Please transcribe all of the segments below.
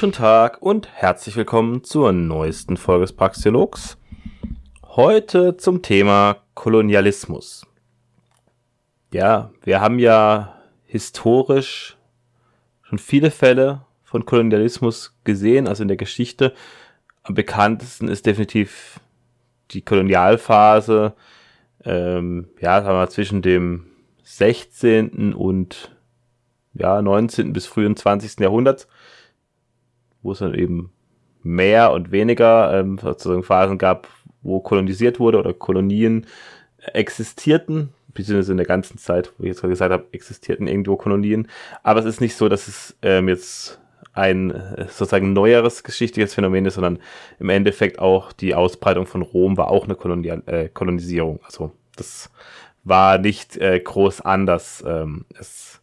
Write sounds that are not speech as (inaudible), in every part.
Guten Tag und herzlich willkommen zur neuesten Folge des Praxiologs. Heute zum Thema Kolonialismus. Ja, wir haben ja historisch schon viele Fälle von Kolonialismus gesehen, also in der Geschichte. Am bekanntesten ist definitiv die Kolonialphase, ähm, ja, sagen wir mal zwischen dem 16. und ja, 19. bis frühen 20. Jahrhundert wo es dann eben mehr und weniger ähm, sozusagen Phasen gab, wo kolonisiert wurde oder Kolonien existierten, beziehungsweise in der ganzen Zeit, wo ich jetzt gerade gesagt habe, existierten irgendwo Kolonien. Aber es ist nicht so, dass es ähm, jetzt ein äh, sozusagen neueres geschichtliches Phänomen ist, sondern im Endeffekt auch die Ausbreitung von Rom war auch eine Kolonial äh, Kolonisierung. Also das war nicht äh, groß anders. Ähm, es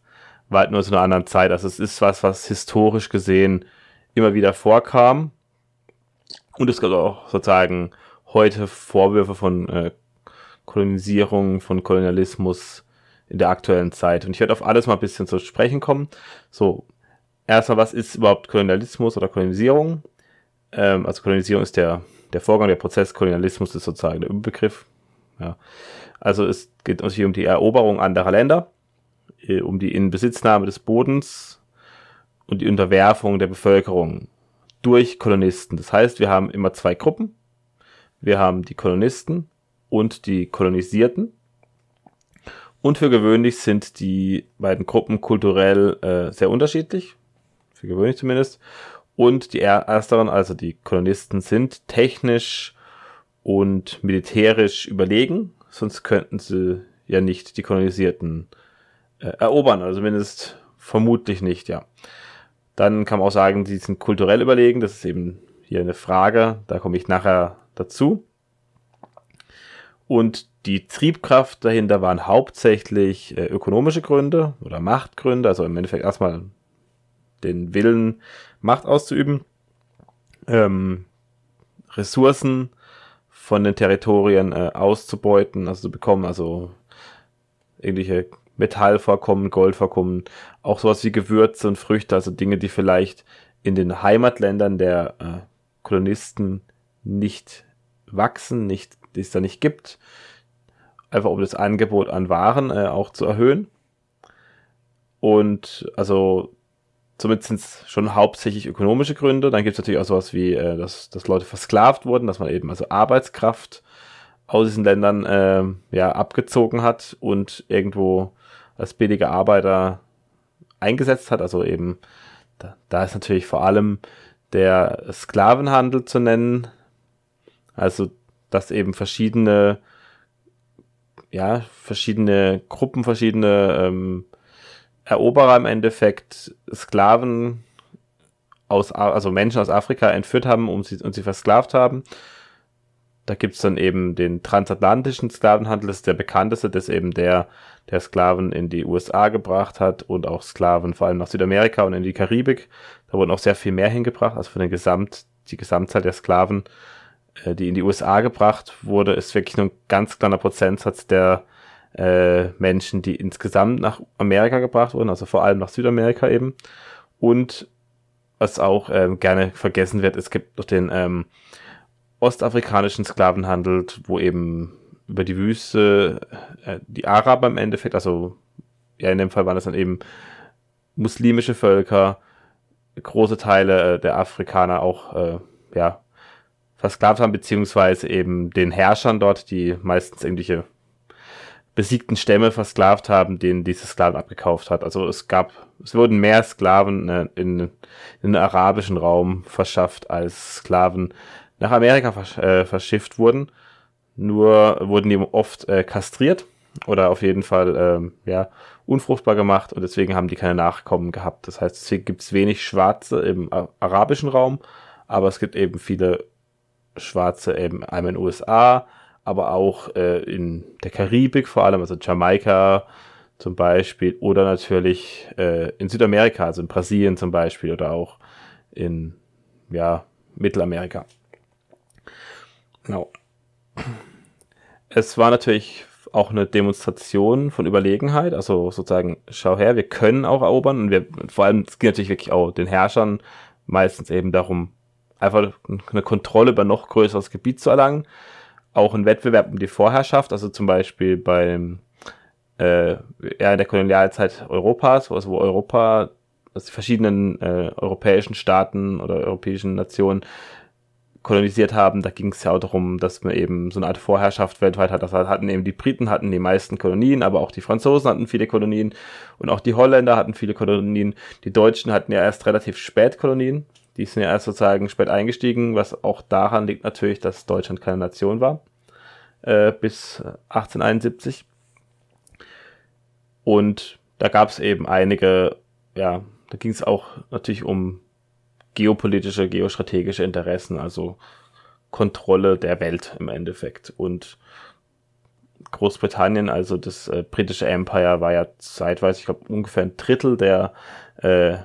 war halt nur zu einer anderen Zeit. Also es ist was, was historisch gesehen immer wieder vorkam. Und es gibt auch sozusagen heute Vorwürfe von äh, Kolonisierung, von Kolonialismus in der aktuellen Zeit. Und ich werde auf alles mal ein bisschen zu sprechen kommen. So, erstmal, was ist überhaupt Kolonialismus oder Kolonisierung? Ähm, also Kolonisierung ist der, der Vorgang, der Prozess, Kolonialismus ist sozusagen der Überbegriff. Ja. Also es geht hier um die Eroberung anderer Länder, äh, um die Inbesitznahme des Bodens, und die Unterwerfung der Bevölkerung durch Kolonisten. Das heißt, wir haben immer zwei Gruppen. Wir haben die Kolonisten und die Kolonisierten. Und für gewöhnlich sind die beiden Gruppen kulturell äh, sehr unterschiedlich. Für gewöhnlich zumindest. Und die ersteren, also die Kolonisten, sind technisch und militärisch überlegen. Sonst könnten sie ja nicht die Kolonisierten äh, erobern. Also zumindest vermutlich nicht, ja. Dann kann man auch sagen, die sind kulturell überlegen. Das ist eben hier eine Frage. Da komme ich nachher dazu. Und die Triebkraft dahinter waren hauptsächlich äh, ökonomische Gründe oder Machtgründe. Also im Endeffekt erstmal den Willen, Macht auszuüben. Ähm, Ressourcen von den Territorien äh, auszubeuten, also zu bekommen, also irgendwelche Metallvorkommen, Goldvorkommen, auch sowas wie Gewürze und Früchte, also Dinge, die vielleicht in den Heimatländern der äh, Kolonisten nicht wachsen, nicht, die es da nicht gibt, einfach um das Angebot an Waren äh, auch zu erhöhen. Und also somit sind es schon hauptsächlich ökonomische Gründe. Dann gibt es natürlich auch sowas wie, äh, dass, dass Leute versklavt wurden, dass man eben also Arbeitskraft aus diesen Ländern äh, ja abgezogen hat und irgendwo als billige Arbeiter eingesetzt hat. Also eben, da, da ist natürlich vor allem der Sklavenhandel zu nennen. Also, dass eben verschiedene, ja, verschiedene Gruppen, verschiedene ähm, Eroberer im Endeffekt Sklaven aus, also Menschen aus Afrika entführt haben um sie, und sie versklavt haben. Da gibt's dann eben den transatlantischen Sklavenhandel, das ist der bekannteste, das ist eben der, der Sklaven in die USA gebracht hat und auch Sklaven vor allem nach Südamerika und in die Karibik. Da wurden auch sehr viel mehr hingebracht, also für den Gesamt, die Gesamtzahl der Sklaven, äh, die in die USA gebracht wurde, ist wirklich nur ein ganz kleiner Prozentsatz der äh, Menschen, die insgesamt nach Amerika gebracht wurden, also vor allem nach Südamerika eben. Und was auch ähm, gerne vergessen wird, es gibt noch den ähm, ostafrikanischen Sklavenhandel, wo eben über die Wüste äh, die Araber im Endeffekt, also ja, in dem Fall waren das dann eben muslimische Völker, große Teile äh, der Afrikaner auch, äh, ja, versklavt haben, beziehungsweise eben den Herrschern dort, die meistens irgendwelche besiegten Stämme versklavt haben, denen diese Sklaven abgekauft hat. Also es gab, es wurden mehr Sklaven äh, in, in den arabischen Raum verschafft als Sklaven nach Amerika versch äh, verschifft wurden. Nur wurden die oft äh, kastriert oder auf jeden Fall ähm, ja, unfruchtbar gemacht und deswegen haben die keine Nachkommen gehabt. Das heißt, deswegen gibt es wenig Schwarze im arabischen Raum, aber es gibt eben viele Schwarze eben einmal in den USA, aber auch äh, in der Karibik vor allem, also Jamaika zum Beispiel oder natürlich äh, in Südamerika, also in Brasilien zum Beispiel oder auch in ja, Mittelamerika. Genau. Es war natürlich auch eine Demonstration von Überlegenheit, also sozusagen, schau her, wir können auch erobern und wir, vor allem, es geht natürlich wirklich auch den Herrschern meistens eben darum, einfach eine Kontrolle über noch größeres Gebiet zu erlangen. Auch ein Wettbewerb um die Vorherrschaft, also zum Beispiel beim äh, ja, in der Kolonialzeit Europas, also wo Europa, also die verschiedenen äh, europäischen Staaten oder europäischen Nationen kolonisiert haben, da ging es ja auch darum, dass man eben so eine Art Vorherrschaft weltweit hat. Das hatten eben die Briten hatten die meisten Kolonien, aber auch die Franzosen hatten viele Kolonien und auch die Holländer hatten viele Kolonien. Die Deutschen hatten ja erst relativ spät Kolonien. Die sind ja erst sozusagen spät eingestiegen, was auch daran liegt natürlich, dass Deutschland keine Nation war äh, bis 1871. Und da gab es eben einige, ja, da ging es auch natürlich um geopolitische, geostrategische Interessen, also Kontrolle der Welt im Endeffekt. Und Großbritannien, also das äh, britische Empire, war ja zeitweise, ich glaube, ungefähr ein Drittel der äh,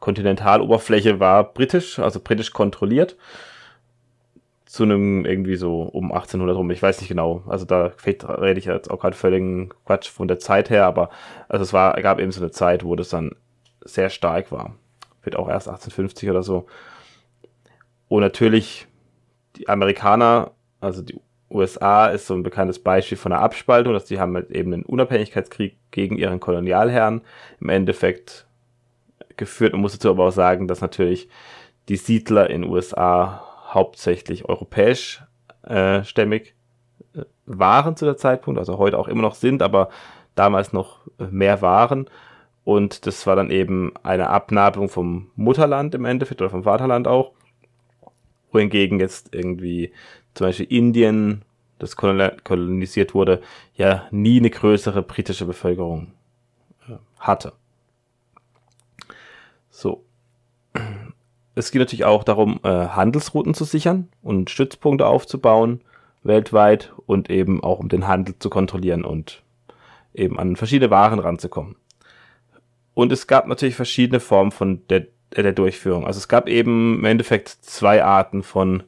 Kontinentaloberfläche war britisch, also britisch kontrolliert. Zu einem irgendwie so um 1800 rum, ich weiß nicht genau. Also da rede ich jetzt auch gerade völligen Quatsch von der Zeit her, aber also es war, gab eben so eine Zeit, wo das dann sehr stark war wird auch erst 1850 oder so. Und natürlich die Amerikaner, also die USA ist so ein bekanntes Beispiel von einer Abspaltung, dass die haben halt eben einen Unabhängigkeitskrieg gegen ihren Kolonialherren im Endeffekt geführt. Man muss dazu aber auch sagen, dass natürlich die Siedler in USA hauptsächlich europäisch äh, stämmig äh, waren zu der Zeitpunkt, also heute auch immer noch sind, aber damals noch mehr waren. Und das war dann eben eine Abnabelung vom Mutterland im Endeffekt oder vom Vaterland auch. Wohingegen jetzt irgendwie zum Beispiel Indien, das kolonisiert wurde, ja nie eine größere britische Bevölkerung äh, hatte. So. Es geht natürlich auch darum, äh, Handelsrouten zu sichern und Stützpunkte aufzubauen weltweit und eben auch um den Handel zu kontrollieren und eben an verschiedene Waren ranzukommen. Und es gab natürlich verschiedene Formen von der, der Durchführung. Also es gab eben im Endeffekt zwei Arten von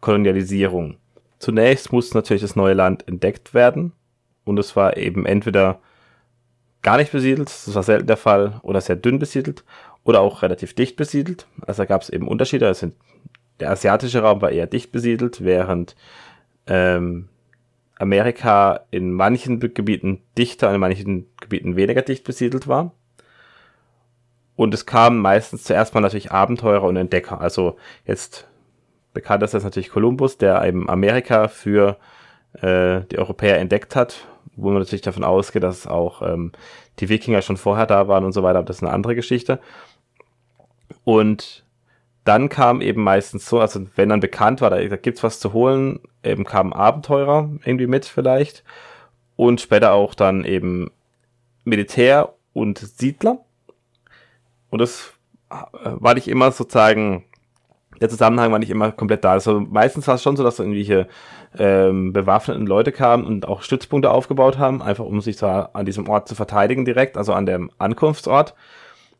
Kolonialisierung. Zunächst musste natürlich das neue Land entdeckt werden. Und es war eben entweder gar nicht besiedelt, das war selten der Fall, oder sehr dünn besiedelt, oder auch relativ dicht besiedelt. Also da gab es eben Unterschiede. Also der asiatische Raum war eher dicht besiedelt, während ähm, Amerika in manchen Gebieten dichter und in manchen Gebieten weniger dicht besiedelt war. Und es kamen meistens zuerst mal natürlich Abenteurer und Entdecker. Also jetzt bekannt ist das natürlich Kolumbus, der eben Amerika für äh, die Europäer entdeckt hat, wo man natürlich davon ausgeht, dass auch ähm, die Wikinger schon vorher da waren und so weiter, aber das ist eine andere Geschichte. Und dann kam eben meistens so, also wenn dann bekannt war, da, da gibt's was zu holen, eben kamen Abenteurer irgendwie mit vielleicht und später auch dann eben Militär und Siedler. Und das äh, war nicht immer sozusagen, der Zusammenhang war nicht immer komplett da. Also meistens war es schon so, dass irgendwelche ähm, bewaffneten Leute kamen und auch Stützpunkte aufgebaut haben, einfach um sich zwar an diesem Ort zu verteidigen direkt, also an dem Ankunftsort.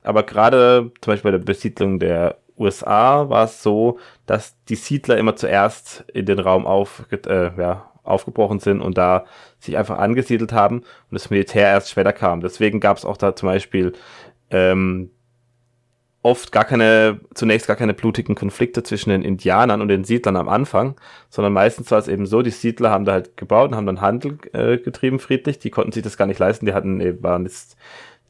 Aber gerade zum Beispiel bei der Besiedlung der USA war es so, dass die Siedler immer zuerst in den Raum auf, äh, ja, aufgebrochen sind und da sich einfach angesiedelt haben und das Militär erst später kam. Deswegen gab es auch da zum Beispiel ähm, oft gar keine, zunächst gar keine blutigen Konflikte zwischen den Indianern und den Siedlern am Anfang, sondern meistens war es eben so, die Siedler haben da halt gebaut und haben dann Handel äh, getrieben friedlich, die konnten sich das gar nicht leisten, die hatten, äh, waren jetzt,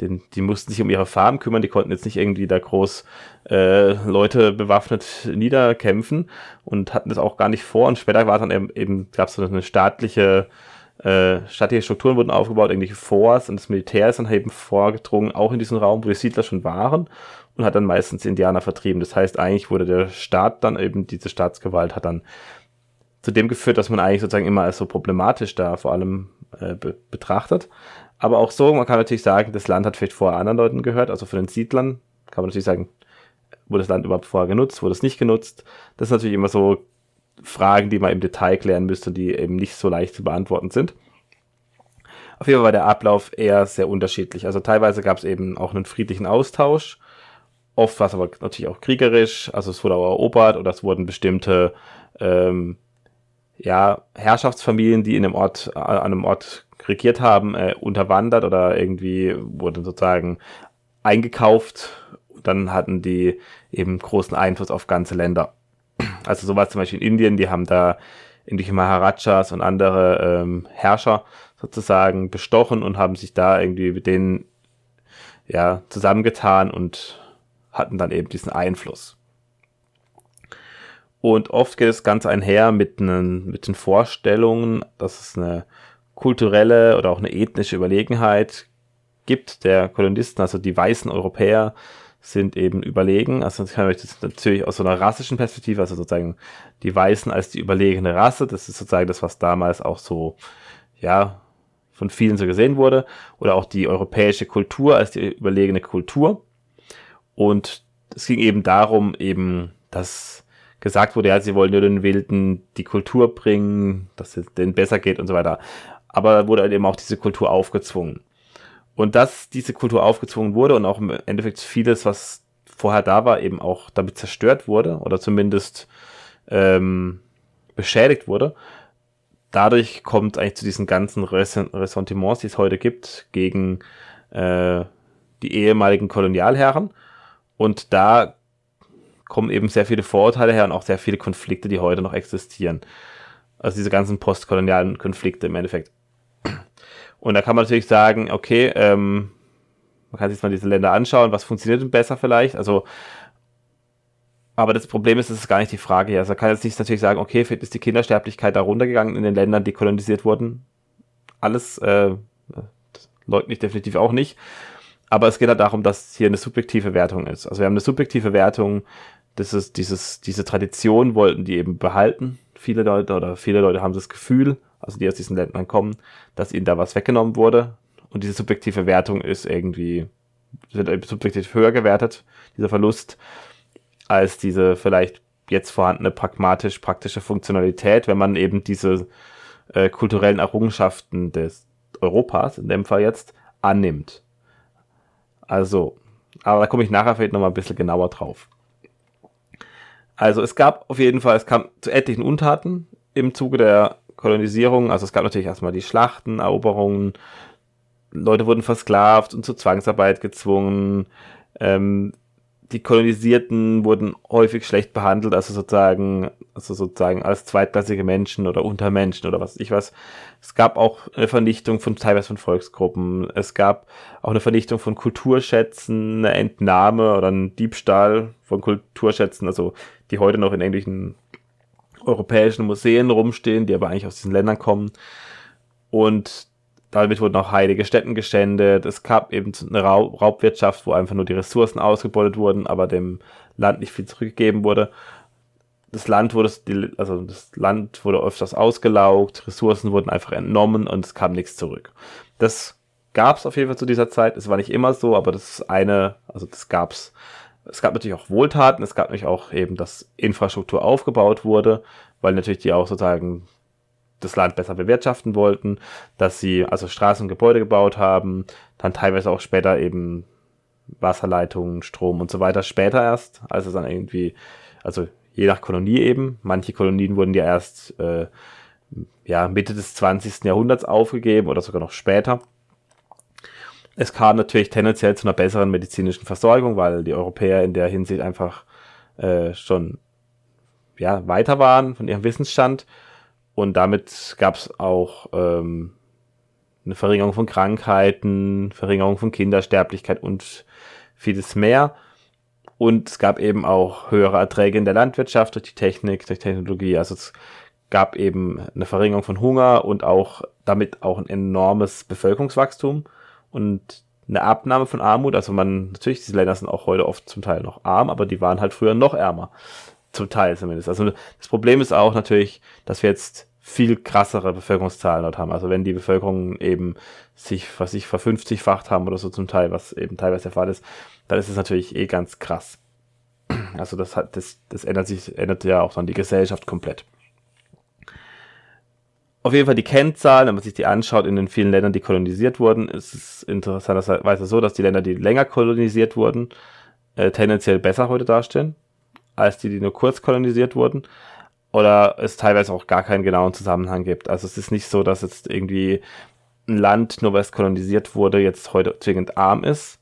den, die mussten sich um ihre Farm kümmern, die konnten jetzt nicht irgendwie da groß äh, Leute bewaffnet niederkämpfen und hatten das auch gar nicht vor. Und später war dann eben, eben gab es so eine staatliche äh, staatliche Strukturen wurden aufgebaut, irgendwelche Forts und das Militär ist dann eben vorgedrungen, auch in diesen Raum, wo die Siedler schon waren und hat dann meistens Indianer vertrieben. Das heißt, eigentlich wurde der Staat dann eben, diese Staatsgewalt hat dann zu dem geführt, dass man eigentlich sozusagen immer als so problematisch da vor allem äh, be betrachtet. Aber auch so, man kann natürlich sagen, das Land hat vielleicht vorher anderen Leuten gehört, also von den Siedlern kann man natürlich sagen, wurde das Land überhaupt vorher genutzt, wurde es nicht genutzt. Das sind natürlich immer so Fragen, die man im Detail klären müsste, die eben nicht so leicht zu beantworten sind. Auf jeden Fall war der Ablauf eher sehr unterschiedlich. Also teilweise gab es eben auch einen friedlichen Austausch Oft war es aber natürlich auch kriegerisch, also es wurde auch erobert oder es wurden bestimmte ähm, ja, Herrschaftsfamilien, die in einem Ort, an einem Ort regiert haben, äh, unterwandert oder irgendwie wurden sozusagen eingekauft dann hatten die eben großen Einfluss auf ganze Länder. Also so war zum Beispiel in Indien, die haben da irgendwelche Maharajas und andere ähm, Herrscher sozusagen bestochen und haben sich da irgendwie mit denen ja, zusammengetan und hatten dann eben diesen Einfluss. Und oft geht es ganz einher mit, einen, mit den Vorstellungen, dass es eine kulturelle oder auch eine ethnische Überlegenheit gibt der Kolonisten, also die weißen Europäer sind eben überlegen. Also das kann man das natürlich aus so einer rassischen Perspektive, also sozusagen die Weißen als die überlegene Rasse, das ist sozusagen das, was damals auch so, ja, von vielen so gesehen wurde, oder auch die europäische Kultur als die überlegene Kultur. Und es ging eben darum, eben, dass gesagt wurde, ja, sie wollen nur den Wilden die Kultur bringen, dass es denen besser geht und so weiter. Aber wurde halt eben auch diese Kultur aufgezwungen. Und dass diese Kultur aufgezwungen wurde und auch im Endeffekt vieles, was vorher da war, eben auch damit zerstört wurde oder zumindest ähm, beschädigt wurde, dadurch kommt eigentlich zu diesen ganzen Ressentiments, die es heute gibt, gegen äh, die ehemaligen Kolonialherren. Und da kommen eben sehr viele Vorurteile her und auch sehr viele Konflikte, die heute noch existieren. Also diese ganzen postkolonialen Konflikte im Endeffekt. Und da kann man natürlich sagen, okay, ähm, man kann sich mal diese Länder anschauen, was funktioniert denn besser vielleicht. Also aber das Problem ist, das ist gar nicht die Frage hier. Also man kann jetzt nicht natürlich sagen, okay, ist die Kindersterblichkeit da runtergegangen in den Ländern, die kolonisiert wurden. Alles äh, leugne ich definitiv auch nicht. Aber es geht halt darum, dass hier eine subjektive Wertung ist. Also wir haben eine subjektive Wertung, das ist dieses, diese Tradition wollten die eben behalten. Viele Leute oder viele Leute haben das Gefühl, also die aus diesen Ländern kommen, dass ihnen da was weggenommen wurde. Und diese subjektive Wertung ist irgendwie, wird subjektiv höher gewertet, dieser Verlust als diese vielleicht jetzt vorhandene pragmatisch-praktische Funktionalität, wenn man eben diese äh, kulturellen Errungenschaften des Europas, in dem Fall jetzt, annimmt. Also, aber da komme ich nachher vielleicht nochmal ein bisschen genauer drauf. Also es gab auf jeden Fall, es kam zu etlichen Untaten im Zuge der Kolonisierung. Also es gab natürlich erstmal die Schlachten, Eroberungen, Leute wurden versklavt und zur Zwangsarbeit gezwungen. Ähm, die Kolonisierten wurden häufig schlecht behandelt, also sozusagen, also sozusagen als zweitklassige Menschen oder Untermenschen oder was ich was. Es gab auch eine Vernichtung von teilweise von Volksgruppen. Es gab auch eine Vernichtung von Kulturschätzen, eine Entnahme oder ein Diebstahl von Kulturschätzen, also die heute noch in ähnlichen europäischen Museen rumstehen, die aber eigentlich aus diesen Ländern kommen. Und damit wurden auch heilige Stätten geschändet. Es gab eben eine Raubwirtschaft, wo einfach nur die Ressourcen ausgebeutet wurden, aber dem Land nicht viel zurückgegeben wurde. Das Land wurde, also das Land wurde öfters ausgelaugt, Ressourcen wurden einfach entnommen und es kam nichts zurück. Das gab es auf jeden Fall zu dieser Zeit. Es war nicht immer so, aber das ist eine, also das gab's. Es gab natürlich auch Wohltaten, es gab natürlich auch eben, dass Infrastruktur aufgebaut wurde, weil natürlich die auch sozusagen das Land besser bewirtschaften wollten, dass sie also Straßen und Gebäude gebaut haben, dann teilweise auch später eben Wasserleitungen, Strom und so weiter, später erst, als es dann irgendwie, also je nach Kolonie eben, manche Kolonien wurden ja erst äh, ja, Mitte des 20. Jahrhunderts aufgegeben oder sogar noch später. Es kam natürlich tendenziell zu einer besseren medizinischen Versorgung, weil die Europäer in der Hinsicht einfach äh, schon ja, weiter waren von ihrem Wissensstand und damit gab es auch ähm, eine Verringerung von Krankheiten, Verringerung von Kindersterblichkeit und vieles mehr. Und es gab eben auch höhere Erträge in der Landwirtschaft durch die Technik, durch Technologie. Also es gab eben eine Verringerung von Hunger und auch damit auch ein enormes Bevölkerungswachstum und eine Abnahme von Armut. Also man, natürlich, diese Länder sind auch heute oft zum Teil noch arm, aber die waren halt früher noch ärmer. Zum Teil zumindest. Also das Problem ist auch natürlich, dass wir jetzt viel krassere Bevölkerungszahlen dort haben. Also wenn die Bevölkerung eben sich, was ich verfünfzigfacht haben oder so zum Teil, was eben teilweise der Fall ist, dann ist es natürlich eh ganz krass. Also das hat, das, das ändert sich, ändert ja auch dann die Gesellschaft komplett. Auf jeden Fall die Kennzahlen, wenn man sich die anschaut in den vielen Ländern, die kolonisiert wurden, ist es interessanterweise so, dass die Länder, die länger kolonisiert wurden, äh, tendenziell besser heute dastehen, als die, die nur kurz kolonisiert wurden oder es teilweise auch gar keinen genauen Zusammenhang gibt. Also es ist nicht so, dass jetzt irgendwie ein Land, nur weil es kolonisiert wurde, jetzt heute zwingend arm ist.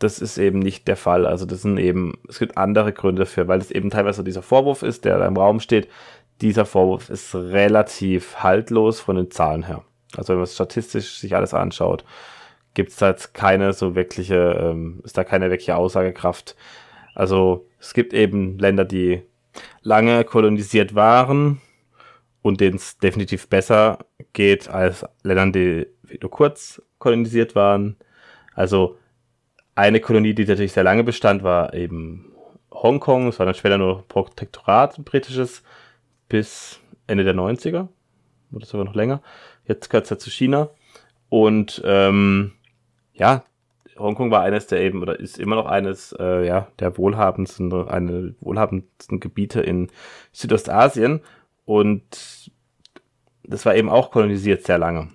das ist eben nicht der Fall. Also das sind eben, es gibt andere Gründe dafür, weil es eben teilweise dieser Vorwurf ist, der da im Raum steht. Dieser Vorwurf ist relativ haltlos von den Zahlen her. Also wenn man statistisch sich alles anschaut, gibt es da jetzt keine so wirkliche, ähm, ist da keine wirkliche Aussagekraft. Also es gibt eben Länder, die lange kolonisiert waren und denen es definitiv besser geht als Ländern, die nur kurz kolonisiert waren. Also eine Kolonie, die natürlich sehr lange bestand, war eben Hongkong. Es war dann später nur Protektorat, britisches, bis Ende der 90er. Oder sogar noch länger. Jetzt gehört es ja zu China. Und ähm, ja, Hongkong war eines der eben, oder ist immer noch eines äh, ja, der wohlhabendsten, eine wohlhabendsten Gebiete in Südostasien. Und das war eben auch kolonisiert sehr lange.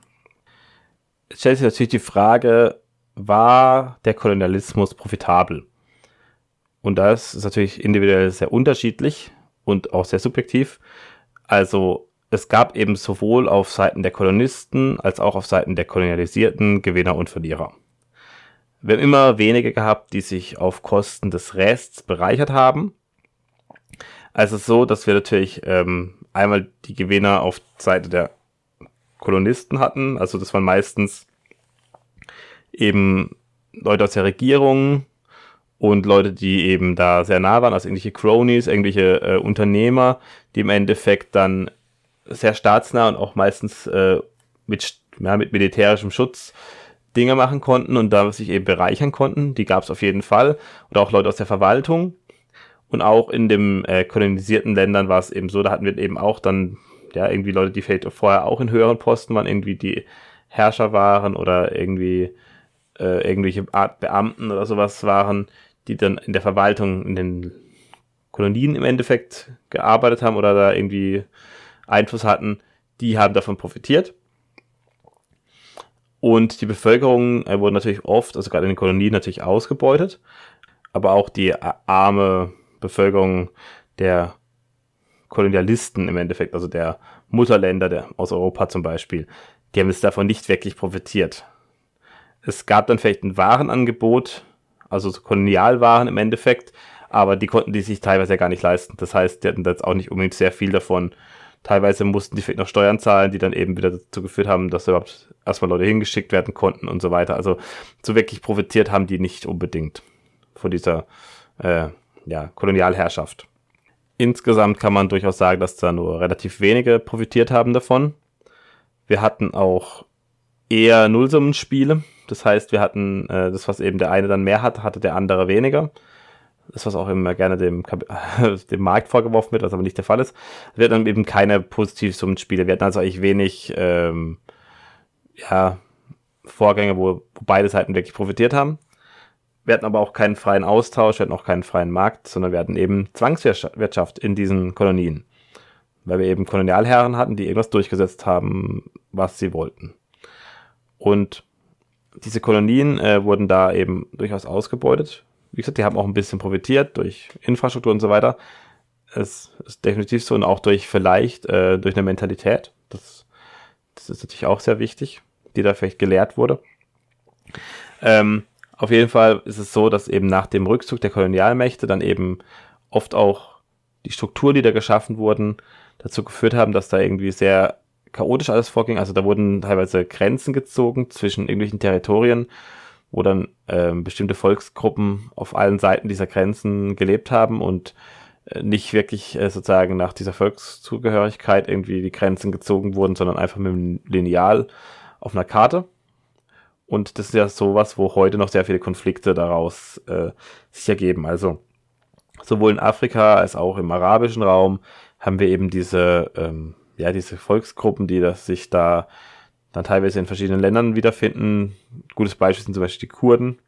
Jetzt stellt sich natürlich die Frage, war der Kolonialismus profitabel? Und das ist natürlich individuell sehr unterschiedlich und auch sehr subjektiv. Also es gab eben sowohl auf Seiten der Kolonisten als auch auf Seiten der Kolonialisierten Gewinner und Verlierer. Wir haben immer wenige gehabt, die sich auf Kosten des Rests bereichert haben. Also so, dass wir natürlich ähm, einmal die Gewinner auf Seite der Kolonisten hatten. Also das waren meistens eben Leute aus der Regierung und Leute, die eben da sehr nah waren, also irgendwelche Cronies, irgendwelche äh, Unternehmer, die im Endeffekt dann sehr staatsnah und auch meistens äh, mit, ja, mit militärischem Schutz Dinge machen konnten und da sich eben bereichern konnten. Die gab es auf jeden Fall. Und auch Leute aus der Verwaltung. Und auch in den äh, kolonisierten Ländern war es eben so, da hatten wir eben auch dann, ja, irgendwie Leute, die vielleicht vorher auch in höheren Posten waren, irgendwie die Herrscher waren oder irgendwie äh, irgendwelche Art Beamten oder sowas waren, die dann in der Verwaltung in den Kolonien im Endeffekt gearbeitet haben oder da irgendwie Einfluss hatten, die haben davon profitiert. Und die Bevölkerung äh, wurde natürlich oft, also gerade in den Kolonien natürlich ausgebeutet, aber auch die arme Bevölkerung der Kolonialisten im Endeffekt, also der Mutterländer der, aus Europa zum Beispiel, die haben es davon nicht wirklich profitiert. Es gab dann vielleicht ein Warenangebot, also so Kolonialwaren im Endeffekt, aber die konnten die sich teilweise ja gar nicht leisten. Das heißt, die hatten jetzt auch nicht unbedingt sehr viel davon. Teilweise mussten die vielleicht noch Steuern zahlen, die dann eben wieder dazu geführt haben, dass überhaupt erstmal Leute hingeschickt werden konnten und so weiter. Also so wirklich profitiert haben die nicht unbedingt von dieser äh, ja, Kolonialherrschaft. Insgesamt kann man durchaus sagen, dass da nur relativ wenige profitiert haben davon. Wir hatten auch eher Nullsummenspiele. Das heißt, wir hatten äh, das, was eben der eine dann mehr hat, hatte der andere weniger. Das, was auch immer gerne dem, (laughs) dem Markt vorgeworfen wird, was aber nicht der Fall ist. Wir hatten eben keine Positivsummenspiele. Wir hatten also eigentlich wenig ähm, ja, Vorgänge, wo, wo beide Seiten wirklich profitiert haben. Wir hatten aber auch keinen freien Austausch, wir hatten auch keinen freien Markt, sondern wir hatten eben Zwangswirtschaft in diesen Kolonien. Weil wir eben Kolonialherren hatten, die irgendwas durchgesetzt haben, was sie wollten. Und diese Kolonien äh, wurden da eben durchaus ausgebeutet. Wie gesagt, die haben auch ein bisschen profitiert durch Infrastruktur und so weiter. Es ist definitiv so und auch durch vielleicht äh, durch eine Mentalität. Das, das ist natürlich auch sehr wichtig, die da vielleicht gelehrt wurde. Ähm, auf jeden Fall ist es so, dass eben nach dem Rückzug der Kolonialmächte dann eben oft auch die Strukturen, die da geschaffen wurden, dazu geführt haben, dass da irgendwie sehr chaotisch alles vorging. Also da wurden teilweise Grenzen gezogen zwischen irgendwelchen Territorien, wo dann ähm, bestimmte Volksgruppen auf allen Seiten dieser Grenzen gelebt haben und äh, nicht wirklich äh, sozusagen nach dieser Volkszugehörigkeit irgendwie die Grenzen gezogen wurden, sondern einfach mit einem Lineal auf einer Karte. Und das ist ja sowas, wo heute noch sehr viele Konflikte daraus äh, sich ergeben. Also sowohl in Afrika als auch im arabischen Raum haben wir eben diese, ähm, ja, diese Volksgruppen, die das sich da dann teilweise in verschiedenen Ländern wiederfinden. Gutes Beispiel sind zum Beispiel die Kurden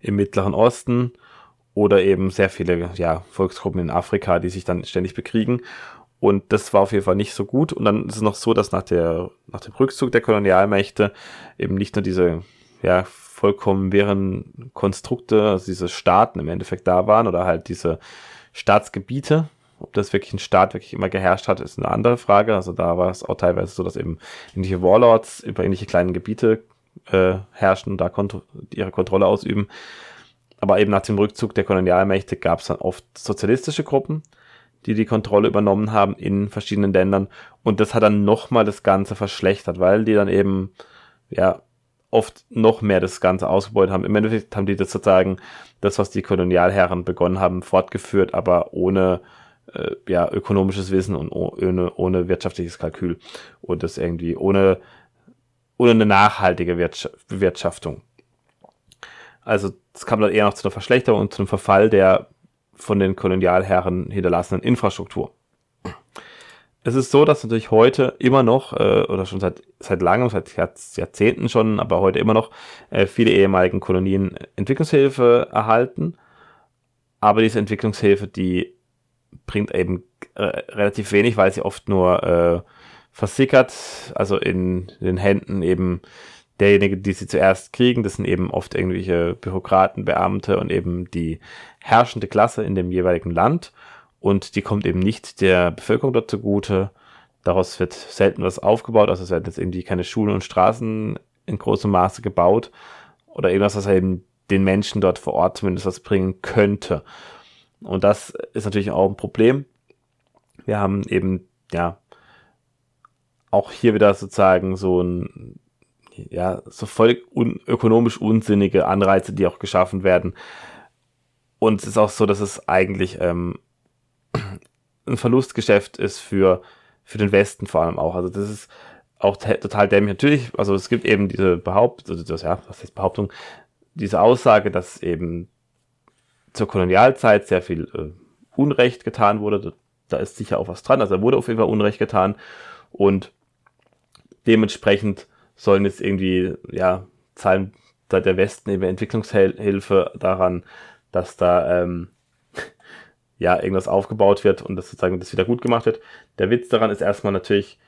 im Mittleren Osten oder eben sehr viele ja, Volksgruppen in Afrika, die sich dann ständig bekriegen. Und das war auf jeden Fall nicht so gut. Und dann ist es noch so, dass nach, der, nach dem Rückzug der Kolonialmächte eben nicht nur diese ja, vollkommen wären Konstrukte, also diese Staaten im Endeffekt da waren oder halt diese Staatsgebiete. Ob das wirklich ein Staat wirklich immer geherrscht hat, ist eine andere Frage. Also da war es auch teilweise so, dass eben ähnliche Warlords über ähnliche kleine Gebiete äh, herrschen und da kont ihre Kontrolle ausüben. Aber eben nach dem Rückzug der Kolonialmächte gab es dann oft sozialistische Gruppen, die die Kontrolle übernommen haben in verschiedenen Ländern. Und das hat dann nochmal das Ganze verschlechtert, weil die dann eben, ja, oft noch mehr das Ganze ausgebeutet haben. Im Endeffekt haben die das sozusagen, das, was die Kolonialherren begonnen haben, fortgeführt, aber ohne äh, ja, ökonomisches Wissen und ohne, ohne wirtschaftliches Kalkül und das irgendwie ohne, ohne eine nachhaltige Bewirtschaftung. Also es kam dann eher noch zu einer Verschlechterung und zu einem Verfall der von den Kolonialherren hinterlassenen Infrastruktur. Es ist so, dass natürlich heute immer noch, äh, oder schon seit, seit langem, seit Jahrzehnten schon, aber heute immer noch, äh, viele ehemaligen Kolonien Entwicklungshilfe erhalten. Aber diese Entwicklungshilfe, die bringt eben äh, relativ wenig, weil sie oft nur äh, versickert, also in den Händen eben derjenige, die sie zuerst kriegen, das sind eben oft irgendwelche Bürokraten, Beamte und eben die herrschende Klasse in dem jeweiligen Land und die kommt eben nicht der Bevölkerung dort zugute. Daraus wird selten was aufgebaut, also es werden jetzt irgendwie keine Schulen und Straßen in großem Maße gebaut oder irgendwas, was eben den Menschen dort vor Ort zumindest was bringen könnte. Und das ist natürlich auch ein Problem. Wir haben eben, ja, auch hier wieder sozusagen so ein ja, so voll un ökonomisch unsinnige Anreize, die auch geschaffen werden. Und es ist auch so, dass es eigentlich ähm, (clears throat) ein Verlustgeschäft ist für, für den Westen vor allem auch. Also das ist auch total dämlich. Natürlich, also es gibt eben diese Behauptung, also das, ja, was heißt Behauptung, diese Aussage, dass eben zur Kolonialzeit sehr viel äh, Unrecht getan wurde. Da ist sicher auch was dran. Also da wurde auf jeden Fall Unrecht getan. Und dementsprechend sollen jetzt irgendwie, ja, zahlen da der Westen eben Entwicklungshilfe daran, dass da ähm, (laughs) ja irgendwas aufgebaut wird und dass sozusagen das wieder gut gemacht wird. Der Witz daran ist erstmal natürlich,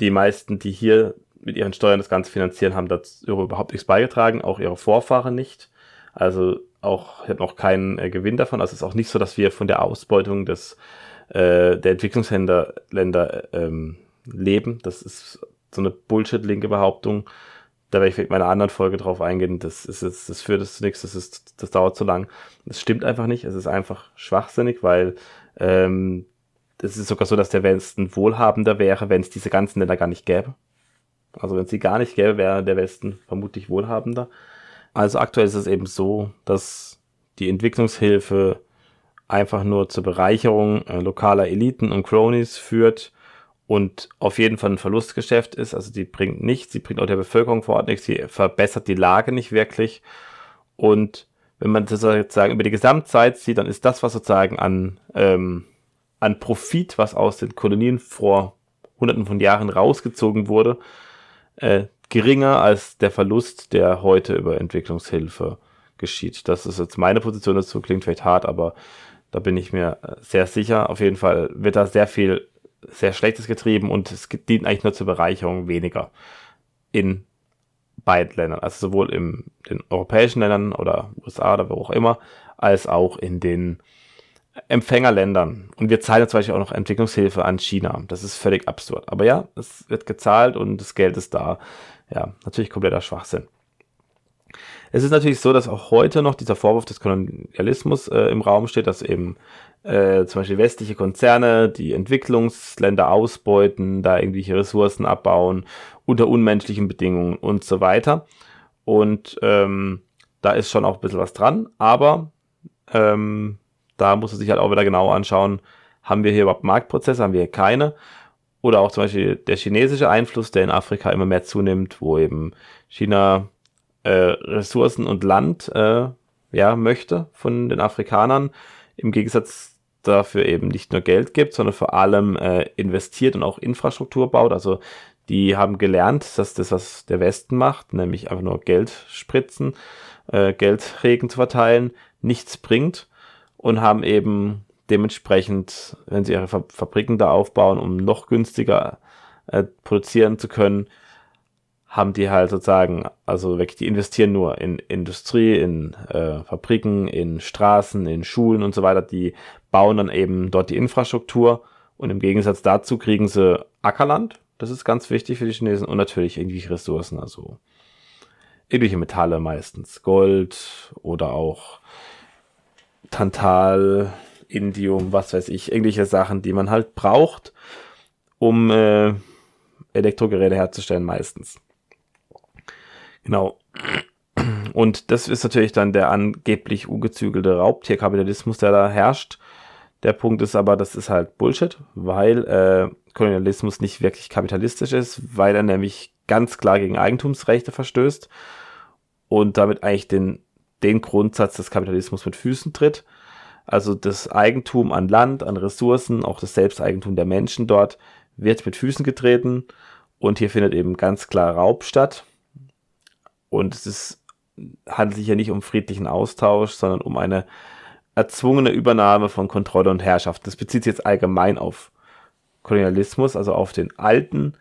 die meisten, die hier mit ihren Steuern das Ganze finanzieren, haben dazu überhaupt nichts beigetragen, auch ihre Vorfahren nicht. Also auch, habe noch keinen äh, Gewinn davon. Also es ist auch nicht so, dass wir von der Ausbeutung des, äh, der Entwicklungsländer Länder, ähm, leben. Das ist so eine Bullshit-linke Behauptung. Da werde ich vielleicht in meiner anderen Folge drauf eingehen. Das ist jetzt, das führt es zu nichts, das ist, das dauert zu lang. Das stimmt einfach nicht. Es ist einfach schwachsinnig, weil ähm, es ist sogar so, dass der Westen wohlhabender wäre, wenn es diese ganzen Länder gar nicht gäbe. Also wenn es sie gar nicht gäbe, wäre der Westen vermutlich wohlhabender. Also aktuell ist es eben so, dass die Entwicklungshilfe einfach nur zur Bereicherung äh, lokaler Eliten und Cronies führt und auf jeden Fall ein Verlustgeschäft ist. Also die bringt nichts, sie bringt auch der Bevölkerung vor Ort nichts, sie verbessert die Lage nicht wirklich. Und wenn man sozusagen über die Gesamtzeit sieht, dann ist das, was sozusagen an, ähm, an Profit, was aus den Kolonien vor hunderten von Jahren rausgezogen wurde, äh, geringer als der Verlust, der heute über Entwicklungshilfe geschieht. Das ist jetzt meine Position dazu, klingt vielleicht hart, aber da bin ich mir äh, sehr sicher. Auf jeden Fall wird da sehr viel sehr Schlechtes getrieben und es dient eigentlich nur zur Bereicherung weniger in beiden Ländern, also sowohl in den europäischen Ländern oder USA oder wo auch immer, als auch in den Empfängerländern. Und wir zahlen zum Beispiel auch noch Entwicklungshilfe an China. Das ist völlig absurd. Aber ja, es wird gezahlt und das Geld ist da. Ja, natürlich kompletter Schwachsinn. Es ist natürlich so, dass auch heute noch dieser Vorwurf des Kolonialismus äh, im Raum steht, dass eben äh, zum Beispiel westliche Konzerne, die Entwicklungsländer ausbeuten, da irgendwelche Ressourcen abbauen, unter unmenschlichen Bedingungen und so weiter. Und ähm, da ist schon auch ein bisschen was dran, aber ähm, da muss man sich halt auch wieder genau anschauen, haben wir hier überhaupt Marktprozesse, haben wir hier keine? Oder auch zum Beispiel der chinesische Einfluss, der in Afrika immer mehr zunimmt, wo eben China äh, Ressourcen und Land äh, ja, möchte von den Afrikanern im Gegensatz dafür eben nicht nur Geld gibt, sondern vor allem äh, investiert und auch Infrastruktur baut. Also die haben gelernt, dass das, was der Westen macht, nämlich einfach nur Geld spritzen, äh, Geldregen zu verteilen, nichts bringt und haben eben dementsprechend, wenn sie ihre Fabriken da aufbauen, um noch günstiger äh, produzieren zu können, haben die halt sozusagen, also wirklich, die investieren nur in Industrie, in äh, Fabriken, in Straßen, in Schulen und so weiter. Die bauen dann eben dort die Infrastruktur und im Gegensatz dazu kriegen sie Ackerland. Das ist ganz wichtig für die Chinesen und natürlich irgendwie Ressourcen. Also irgendwelche Metalle meistens. Gold oder auch Tantal, Indium, was weiß ich, irgendwelche Sachen, die man halt braucht, um äh, Elektrogeräte herzustellen meistens. Genau. Und das ist natürlich dann der angeblich ungezügelte Raubtierkapitalismus, der da herrscht. Der Punkt ist aber, das ist halt Bullshit, weil äh, Kolonialismus nicht wirklich kapitalistisch ist, weil er nämlich ganz klar gegen Eigentumsrechte verstößt und damit eigentlich den, den Grundsatz des Kapitalismus mit Füßen tritt. Also das Eigentum an Land, an Ressourcen, auch das Selbsteigentum der Menschen dort wird mit Füßen getreten und hier findet eben ganz klar Raub statt. Und es ist, handelt sich ja nicht um friedlichen Austausch, sondern um eine erzwungene Übernahme von Kontrolle und Herrschaft. Das bezieht sich jetzt allgemein auf Kolonialismus, also auf den alten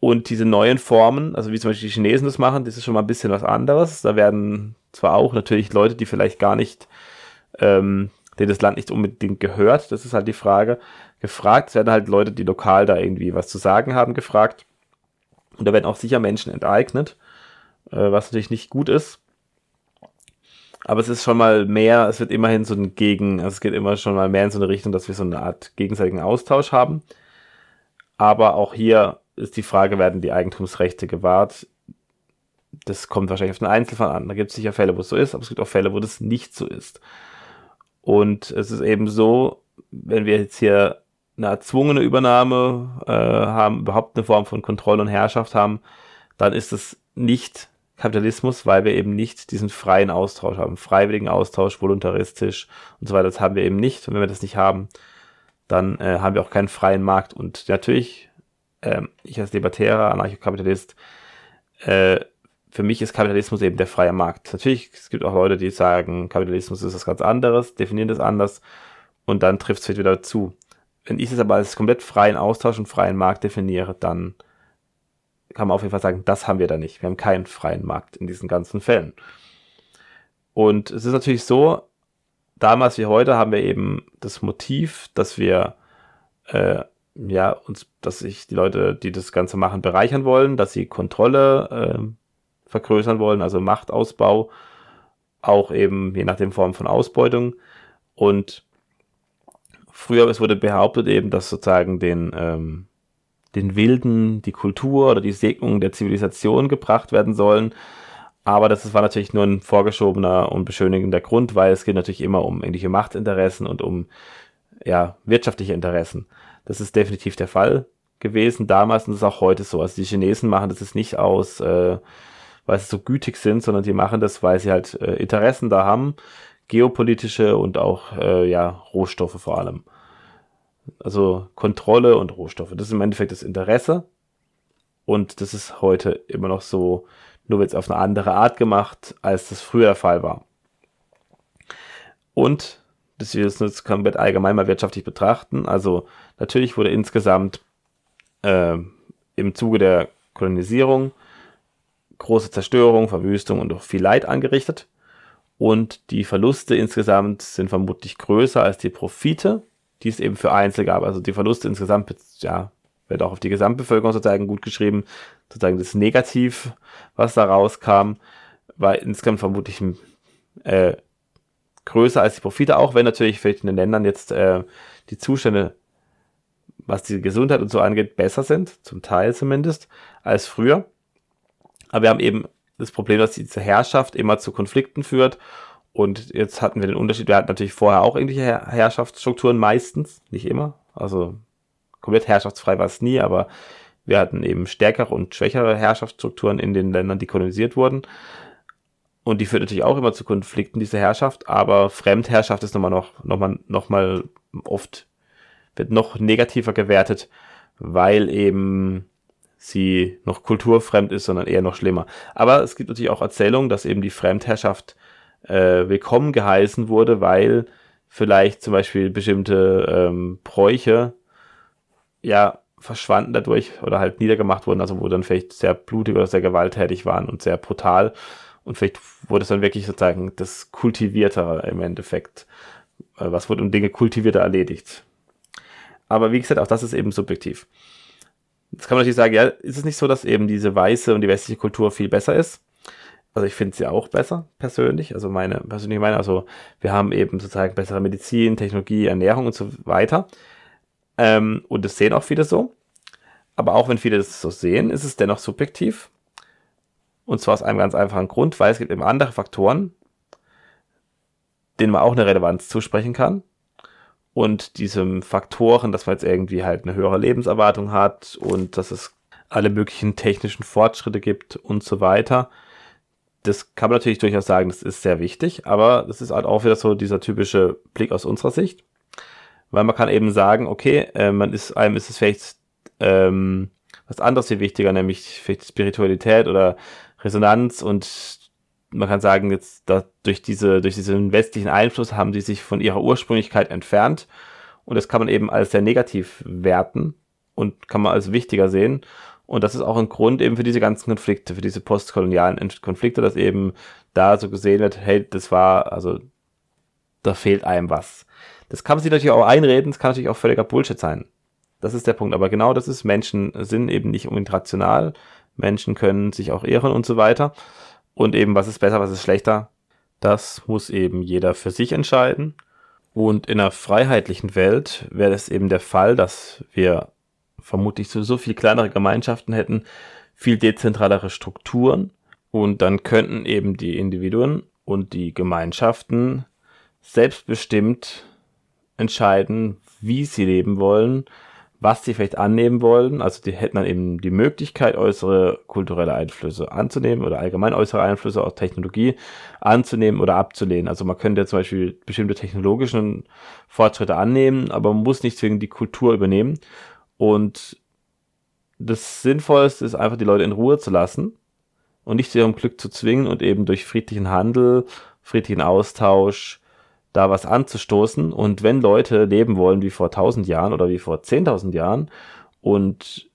und diese neuen Formen, also wie zum Beispiel die Chinesen das machen, das ist schon mal ein bisschen was anderes. Da werden zwar auch natürlich Leute, die vielleicht gar nicht, ähm, denen das Land nicht unbedingt gehört, das ist halt die Frage, gefragt. Es werden halt Leute, die lokal da irgendwie was zu sagen haben, gefragt. Und da werden auch sicher Menschen enteignet, äh, was natürlich nicht gut ist. Aber es ist schon mal mehr, es wird immerhin so ein Gegen, also es geht immer schon mal mehr in so eine Richtung, dass wir so eine Art gegenseitigen Austausch haben. Aber auch hier ist die Frage, werden die Eigentumsrechte gewahrt? Das kommt wahrscheinlich auf den Einzelfall an. Da gibt es sicher Fälle, wo es so ist, aber es gibt auch Fälle, wo das nicht so ist. Und es ist eben so, wenn wir jetzt hier eine erzwungene Übernahme äh, haben, überhaupt eine Form von Kontrolle und Herrschaft haben, dann ist es nicht Kapitalismus, weil wir eben nicht diesen freien Austausch haben, freiwilligen Austausch, voluntaristisch und so weiter. Das haben wir eben nicht. Und wenn wir das nicht haben, dann äh, haben wir auch keinen freien Markt. Und natürlich, äh, ich als Libertärer, Anarchokapitalist, äh, für mich ist Kapitalismus eben der freie Markt. Natürlich, es gibt auch Leute, die sagen, Kapitalismus ist was ganz anderes, definieren das anders und dann trifft es wieder zu. Wenn ich es aber als komplett freien Austausch und freien Markt definiere, dann kann man auf jeden Fall sagen, das haben wir da nicht. Wir haben keinen freien Markt in diesen ganzen Fällen. Und es ist natürlich so, damals wie heute haben wir eben das Motiv, dass wir äh, ja uns, dass sich die Leute, die das Ganze machen, bereichern wollen, dass sie Kontrolle äh, vergrößern wollen, also Machtausbau, auch eben je nach dem Form von Ausbeutung. Und früher es wurde behauptet eben, dass sozusagen den ähm, den Wilden die Kultur oder die Segnung der Zivilisation gebracht werden sollen. Aber das war natürlich nur ein vorgeschobener und beschönigender Grund, weil es geht natürlich immer um ähnliche Machtinteressen und um ja, wirtschaftliche Interessen. Das ist definitiv der Fall gewesen damals und das ist auch heute so. Also die Chinesen machen das jetzt nicht aus, äh, weil sie so gütig sind, sondern die machen das, weil sie halt äh, Interessen da haben, geopolitische und auch äh, ja, Rohstoffe vor allem. Also Kontrolle und Rohstoffe. Das ist im Endeffekt das Interesse. Und das ist heute immer noch so, nur wird es auf eine andere Art gemacht, als das früher der Fall war. Und das wir jetzt komplett allgemein mal wirtschaftlich betrachten. Also natürlich wurde insgesamt äh, im Zuge der Kolonisierung große Zerstörung, Verwüstung und auch viel Leid angerichtet. Und die Verluste insgesamt sind vermutlich größer als die Profite die es eben für Einzel gab. Also die Verluste insgesamt, ja, wird auch auf die Gesamtbevölkerung sozusagen gut geschrieben. Sozusagen das Negativ, was da rauskam, war insgesamt vermutlich äh, größer als die Profite, auch wenn natürlich vielleicht in den Ländern jetzt äh, die Zustände, was die Gesundheit und so angeht, besser sind, zum Teil zumindest, als früher. Aber wir haben eben das Problem, dass diese Herrschaft immer zu Konflikten führt und jetzt hatten wir den Unterschied, wir hatten natürlich vorher auch irgendwelche Herrschaftsstrukturen, meistens, nicht immer. Also komplett herrschaftsfrei war es nie, aber wir hatten eben stärkere und schwächere Herrschaftsstrukturen in den Ländern, die kolonisiert wurden. Und die führt natürlich auch immer zu Konflikten, diese Herrschaft, aber Fremdherrschaft ist nochmal noch, nochmal, oft, wird noch negativer gewertet, weil eben sie noch kulturfremd ist, sondern eher noch schlimmer. Aber es gibt natürlich auch Erzählungen, dass eben die Fremdherrschaft äh, willkommen geheißen wurde, weil vielleicht zum Beispiel bestimmte ähm, Bräuche ja verschwanden dadurch oder halt niedergemacht wurden, also wo dann vielleicht sehr blutig oder sehr gewalttätig waren und sehr brutal. Und vielleicht wurde es dann wirklich sozusagen das Kultiviertere im Endeffekt. Äh, was wurde um Dinge kultivierter erledigt. Aber wie gesagt, auch das ist eben subjektiv. Jetzt kann man natürlich sagen, ja, ist es nicht so, dass eben diese weiße und die westliche Kultur viel besser ist? Also ich finde sie auch besser, persönlich. Also meine persönliche Meinung, also wir haben eben sozusagen bessere Medizin, Technologie, Ernährung und so weiter. Ähm, und das sehen auch viele so. Aber auch wenn viele das so sehen, ist es dennoch subjektiv. Und zwar aus einem ganz einfachen Grund, weil es gibt eben andere Faktoren, denen man auch eine Relevanz zusprechen kann. Und diesem Faktoren, dass man jetzt irgendwie halt eine höhere Lebenserwartung hat und dass es alle möglichen technischen Fortschritte gibt und so weiter. Das kann man natürlich durchaus sagen, das ist sehr wichtig, aber das ist halt auch wieder so dieser typische Blick aus unserer Sicht. Weil man kann eben sagen, okay, äh, man ist, einem ist es vielleicht ähm, was anderes viel wichtiger, nämlich vielleicht Spiritualität oder Resonanz und man kann sagen, jetzt da, durch, diese, durch diesen westlichen Einfluss haben sie sich von ihrer Ursprünglichkeit entfernt. Und das kann man eben als sehr negativ werten und kann man als wichtiger sehen. Und das ist auch ein Grund eben für diese ganzen Konflikte, für diese postkolonialen Konflikte, dass eben da so gesehen wird, hey, das war, also da fehlt einem was. Das kann man sich natürlich auch einreden, das kann natürlich auch völliger Bullshit sein. Das ist der Punkt. Aber genau das ist, Menschen sind eben nicht unbedingt. Menschen können sich auch irren und so weiter. Und eben, was ist besser, was ist schlechter, das muss eben jeder für sich entscheiden. Und in einer freiheitlichen Welt wäre es eben der Fall, dass wir vermutlich so viel kleinere Gemeinschaften hätten, viel dezentralere Strukturen und dann könnten eben die Individuen und die Gemeinschaften selbstbestimmt entscheiden, wie sie leben wollen was sie vielleicht annehmen wollen. Also die hätten dann eben die Möglichkeit, äußere kulturelle Einflüsse anzunehmen oder allgemein äußere Einflüsse aus Technologie anzunehmen oder abzulehnen. Also man könnte zum Beispiel bestimmte technologischen Fortschritte annehmen, aber man muss nicht zwingend die Kultur übernehmen. Und das Sinnvollste ist einfach, die Leute in Ruhe zu lassen und nicht zu ihrem Glück zu zwingen und eben durch friedlichen Handel, friedlichen Austausch, da was anzustoßen. Und wenn Leute leben wollen wie vor 1000 Jahren oder wie vor 10.000 Jahren und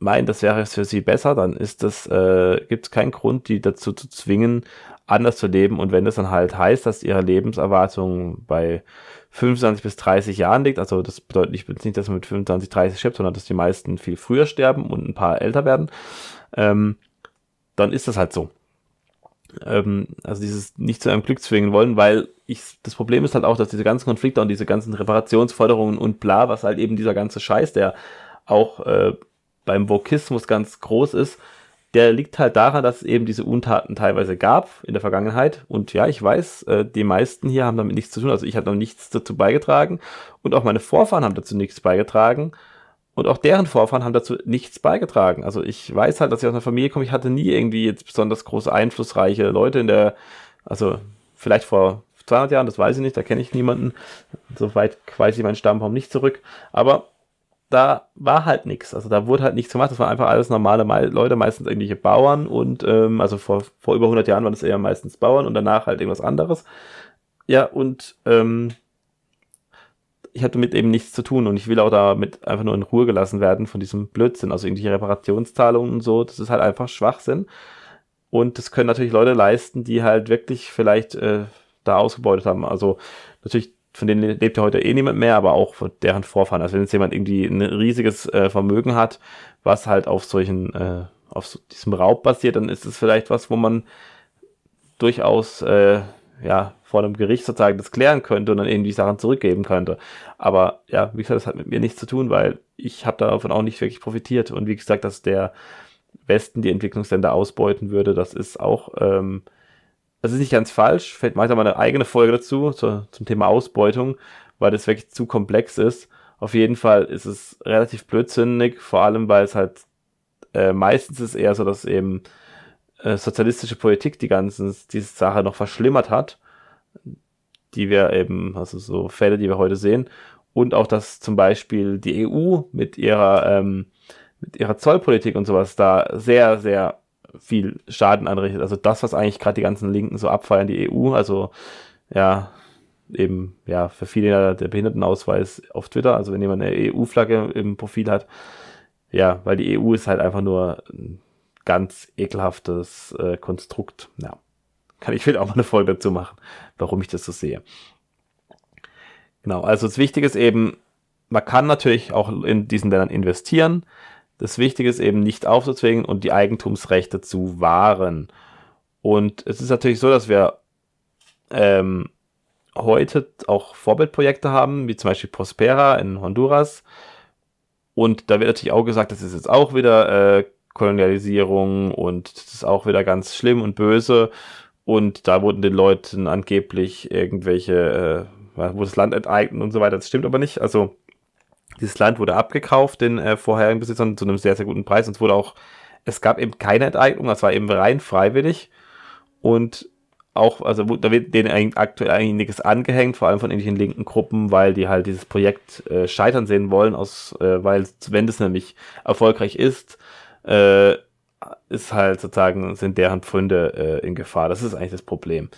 meinen, das wäre für sie besser, dann ist das, äh, gibt es keinen Grund, die dazu zu zwingen, anders zu leben. Und wenn das dann halt heißt, dass ihre Lebenserwartung bei 25 bis 30 Jahren liegt, also das bedeutet nicht, dass man mit 25, 30 stirbt, sondern dass die meisten viel früher sterben und ein paar älter werden, ähm, dann ist das halt so. Ähm, also dieses nicht zu einem Glück zwingen wollen, weil ich, das Problem ist halt auch, dass diese ganzen Konflikte und diese ganzen Reparationsforderungen und bla, was halt eben dieser ganze Scheiß, der auch äh, beim Vokismus ganz groß ist, der liegt halt daran, dass es eben diese Untaten teilweise gab in der Vergangenheit. Und ja, ich weiß, äh, die meisten hier haben damit nichts zu tun. Also ich habe noch nichts dazu beigetragen und auch meine Vorfahren haben dazu nichts beigetragen. Und auch deren Vorfahren haben dazu nichts beigetragen. Also ich weiß halt, dass ich aus einer Familie komme, ich hatte nie irgendwie jetzt besonders große einflussreiche Leute in der, also vielleicht vor 200 Jahren, das weiß ich nicht, da kenne ich niemanden. Soweit weiß ich meinen Stammbaum nicht zurück. Aber da war halt nichts. Also da wurde halt nichts gemacht. Das waren einfach alles normale Leute, meistens irgendwelche Bauern und ähm, also vor, vor über 100 Jahren waren es eher meistens Bauern und danach halt irgendwas anderes. Ja, und ähm, ich hatte damit eben nichts zu tun und ich will auch damit einfach nur in Ruhe gelassen werden von diesem Blödsinn, also irgendwelche Reparationszahlungen und so. Das ist halt einfach Schwachsinn. Und das können natürlich Leute leisten, die halt wirklich vielleicht äh, da ausgebeutet haben. Also natürlich, von denen lebt ja heute eh niemand mehr, aber auch von deren Vorfahren. Also wenn jetzt jemand irgendwie ein riesiges äh, Vermögen hat, was halt auf solchen, äh, auf so, diesem Raub basiert, dann ist es vielleicht was, wo man durchaus äh, ja, vor einem Gericht sozusagen das klären könnte und dann irgendwie Sachen zurückgeben könnte. Aber ja, wie gesagt, das hat mit mir nichts zu tun, weil ich habe davon auch nicht wirklich profitiert. Und wie gesagt, dass der Westen die Entwicklungsländer ausbeuten würde, das ist auch, ähm, das ist nicht ganz falsch. Fällt weiter mal eine eigene Folge dazu, zu, zum Thema Ausbeutung, weil das wirklich zu komplex ist. Auf jeden Fall ist es relativ blödsinnig, vor allem weil es halt äh, meistens ist eher so, dass eben äh, sozialistische Politik die ganzen, diese Sache noch verschlimmert hat, die wir eben, also so Fälle, die wir heute sehen, und auch, dass zum Beispiel die EU mit ihrer, ähm, mit ihrer Zollpolitik und sowas da sehr, sehr viel Schaden anrichtet. Also das, was eigentlich gerade die ganzen Linken so abfeiern, die EU, also ja, eben, ja, für viele der Behindertenausweis auf Twitter, also wenn jemand eine EU-Flagge im Profil hat, ja, weil die EU ist halt einfach nur ganz ekelhaftes äh, Konstrukt. Ja. Kann ich will auch mal eine Folge dazu machen, warum ich das so sehe. Genau, also das Wichtige ist eben, man kann natürlich auch in diesen Ländern investieren. Das Wichtige ist eben nicht aufzuzwingen und die Eigentumsrechte zu wahren. Und es ist natürlich so, dass wir ähm, heute auch Vorbildprojekte haben, wie zum Beispiel Prospera in Honduras. Und da wird natürlich auch gesagt, das ist jetzt auch wieder äh, Kolonialisierung und das ist auch wieder ganz schlimm und böse. Und da wurden den Leuten angeblich irgendwelche, äh, wo das Land enteignet und so weiter. Das stimmt aber nicht. Also dieses Land wurde abgekauft den äh, vorherigen Besitzern zu einem sehr, sehr guten Preis. Und es wurde auch, es gab eben keine Enteignung, das war eben rein freiwillig. Und auch, also da wird denen aktuell einiges angehängt, vor allem von irgendwelchen linken Gruppen, weil die halt dieses Projekt äh, scheitern sehen wollen, aus, äh, weil wenn das nämlich erfolgreich ist, äh, ist halt sozusagen, sind deren Pfründe äh, in Gefahr. Das ist eigentlich das Problem.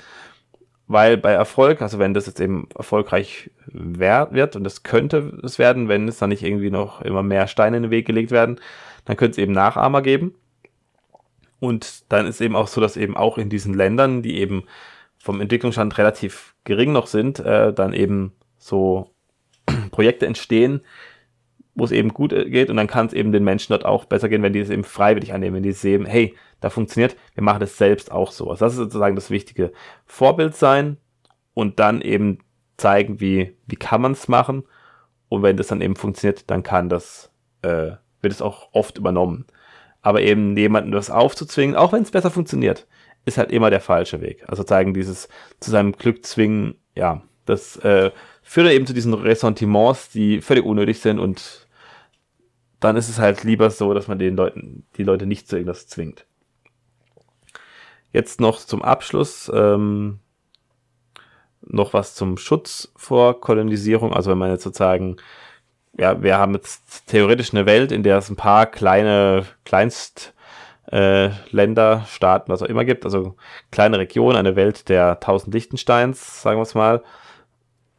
Weil bei Erfolg, also wenn das jetzt eben erfolgreich wird, und das könnte es werden, wenn es dann nicht irgendwie noch immer mehr Steine in den Weg gelegt werden, dann könnte es eben Nachahmer geben. Und dann ist eben auch so, dass eben auch in diesen Ländern, die eben vom Entwicklungsstand relativ gering noch sind, äh, dann eben so (clears throat) Projekte entstehen, wo es eben gut äh, geht und dann kann es eben den Menschen dort auch besser gehen, wenn die es eben freiwillig annehmen, wenn die sehen, hey, da funktioniert, wir machen das selbst auch so. Also das ist sozusagen das wichtige Vorbild sein und dann eben zeigen, wie, wie kann man es machen und wenn das dann eben funktioniert, dann kann das, äh, wird es auch oft übernommen. Aber eben jemanden das aufzuzwingen, auch wenn es besser funktioniert, ist halt immer der falsche Weg. Also zeigen dieses zu seinem Glück zwingen, ja, das äh, führt eben zu diesen Ressentiments, die völlig unnötig sind und dann ist es halt lieber so, dass man den Leuten, die Leute nicht zu irgendwas zwingt. Jetzt noch zum Abschluss ähm, noch was zum Schutz vor Kolonisierung. Also wenn man jetzt sozusagen ja, wir haben jetzt theoretisch eine Welt, in der es ein paar kleine Kleinst äh, Staaten, was auch immer gibt, also kleine Regionen, eine Welt der tausend Lichtensteins, sagen wir es mal.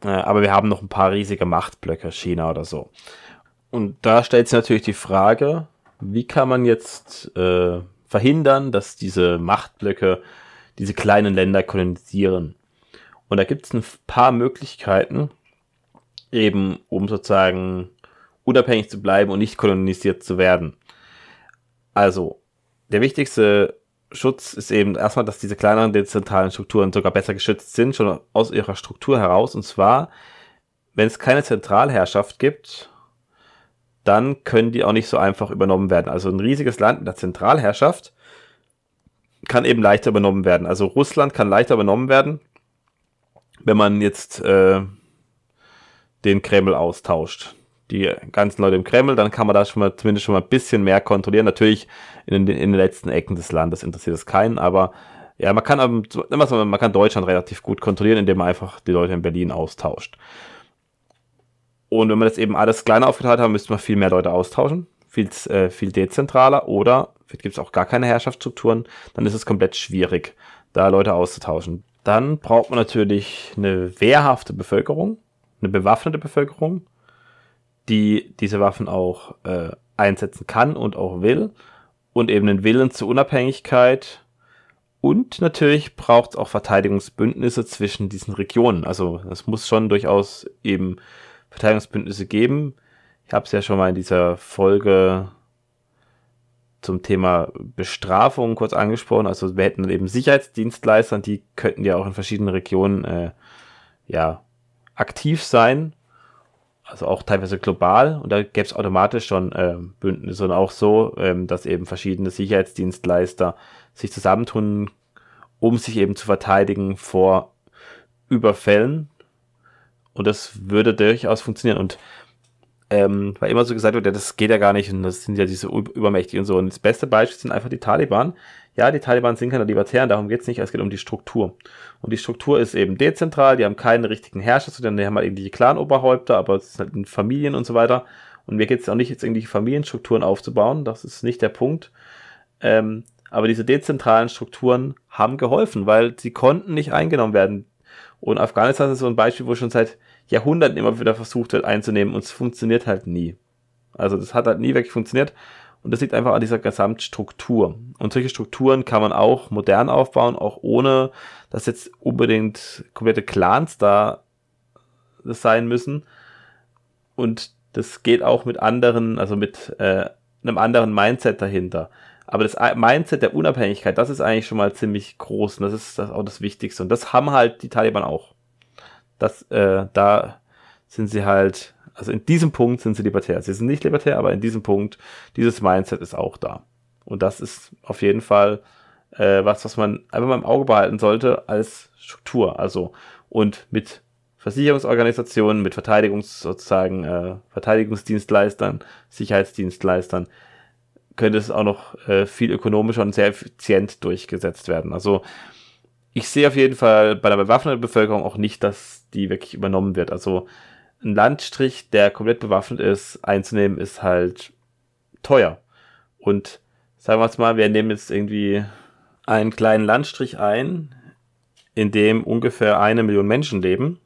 Äh, aber wir haben noch ein paar riesige Machtblöcke, China oder so. Und da stellt sich natürlich die Frage, wie kann man jetzt äh, verhindern, dass diese Machtblöcke diese kleinen Länder kolonisieren? Und da gibt es ein paar Möglichkeiten eben um sozusagen unabhängig zu bleiben und nicht kolonisiert zu werden. Also, der wichtigste Schutz ist eben erstmal, dass diese kleineren dezentralen Strukturen sogar besser geschützt sind, schon aus ihrer Struktur heraus. Und zwar, wenn es keine Zentralherrschaft gibt, dann können die auch nicht so einfach übernommen werden. Also ein riesiges Land in der Zentralherrschaft kann eben leichter übernommen werden. Also Russland kann leichter übernommen werden, wenn man jetzt äh, den Kreml austauscht. Die ganzen Leute im Kreml, dann kann man da schon mal zumindest schon mal ein bisschen mehr kontrollieren. Natürlich in den, in den letzten Ecken des Landes interessiert es keinen, aber ja, man kann, man kann Deutschland relativ gut kontrollieren, indem man einfach die Leute in Berlin austauscht. Und wenn man das eben alles kleiner aufgeteilt hat, müsste man viel mehr Leute austauschen, viel, äh, viel dezentraler oder gibt es auch gar keine Herrschaftsstrukturen, dann ist es komplett schwierig, da Leute auszutauschen. Dann braucht man natürlich eine wehrhafte Bevölkerung, eine bewaffnete Bevölkerung, die diese Waffen auch äh, einsetzen kann und auch will und eben den Willen zur Unabhängigkeit und natürlich braucht es auch Verteidigungsbündnisse zwischen diesen Regionen. Also es muss schon durchaus eben Verteidigungsbündnisse geben. Ich habe es ja schon mal in dieser Folge zum Thema Bestrafung kurz angesprochen. Also wir hätten eben Sicherheitsdienstleister, die könnten ja auch in verschiedenen Regionen äh, ja aktiv sein, also auch teilweise global. Und da gäbe es automatisch schon äh, Bündnisse und auch so, ähm, dass eben verschiedene Sicherheitsdienstleister sich zusammentun, um sich eben zu verteidigen vor Überfällen. Und das würde durchaus funktionieren. Und ähm, weil immer so gesagt wird, ja, das geht ja gar nicht und das sind ja diese Übermächtigen und so. Und das beste Beispiel sind einfach die Taliban. Ja, die Taliban sind keine Libertären, darum geht's nicht, es geht um die Struktur. Und die Struktur ist eben dezentral, die haben keinen richtigen Herrscher, sondern die haben halt irgendwelche Clan-Oberhäupter, aber es sind halt Familien und so weiter. Und mir geht's auch nicht, jetzt irgendwelche Familienstrukturen aufzubauen, das ist nicht der Punkt. Ähm, aber diese dezentralen Strukturen haben geholfen, weil sie konnten nicht eingenommen werden. Und Afghanistan ist so ein Beispiel, wo schon seit Jahrhunderten immer wieder versucht wird einzunehmen und es funktioniert halt nie. Also das hat halt nie wirklich funktioniert und das liegt einfach an dieser Gesamtstruktur. Und solche Strukturen kann man auch modern aufbauen, auch ohne, dass jetzt unbedingt komplette Clans da sein müssen. Und das geht auch mit anderen, also mit äh, einem anderen Mindset dahinter. Aber das Mindset der Unabhängigkeit, das ist eigentlich schon mal ziemlich groß und das ist das auch das Wichtigste. Und das haben halt die Taliban auch. Das, äh, da sind sie halt, also in diesem Punkt sind sie libertär. Sie sind nicht libertär, aber in diesem Punkt, dieses Mindset ist auch da. Und das ist auf jeden Fall äh, was, was man einfach mal im Auge behalten sollte als Struktur. Also und mit Versicherungsorganisationen, mit Verteidigungs sozusagen äh, Verteidigungsdienstleistern, Sicherheitsdienstleistern könnte es auch noch äh, viel ökonomischer und sehr effizient durchgesetzt werden. Also ich sehe auf jeden Fall bei der bewaffneten Bevölkerung auch nicht, dass die wirklich übernommen wird. Also ein Landstrich, der komplett bewaffnet ist, einzunehmen, ist halt teuer. Und sagen wir es mal, wir nehmen jetzt irgendwie einen kleinen Landstrich ein, in dem ungefähr eine Million Menschen leben.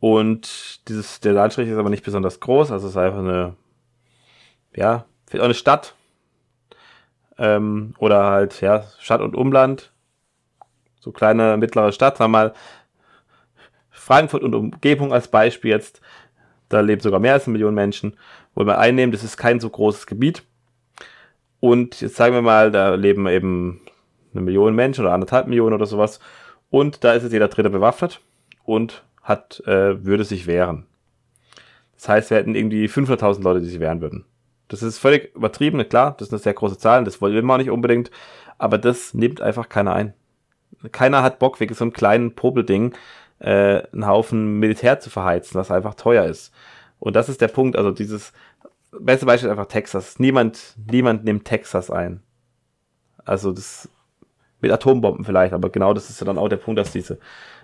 Und dieses, der Landstrich ist aber nicht besonders groß, also es ist einfach eine, ja, vielleicht auch eine Stadt. Ähm, oder halt, ja, Stadt und Umland. So kleine, mittlere Stadt, sagen wir mal, Frankfurt und Umgebung als Beispiel jetzt. Da leben sogar mehr als eine Million Menschen. Wollen wir einnehmen, das ist kein so großes Gebiet. Und jetzt sagen wir mal, da leben eben eine Million Menschen oder anderthalb Millionen oder sowas. Und da ist jetzt jeder Dritte bewaffnet und hat, äh, würde sich wehren. Das heißt, wir hätten irgendwie 500.000 Leute, die sich wehren würden. Das ist völlig übertrieben, klar, das eine sehr große Zahl, das wollen wir auch nicht unbedingt, aber das nimmt einfach keiner ein. Keiner hat Bock, wegen so einem kleinen Popelding äh, einen Haufen Militär zu verheizen, was einfach teuer ist. Und das ist der Punkt, also dieses beste Beispiel ist einfach Texas. Niemand, niemand nimmt Texas ein. Also das mit Atombomben vielleicht, aber genau das ist ja dann auch der Punkt, dass diese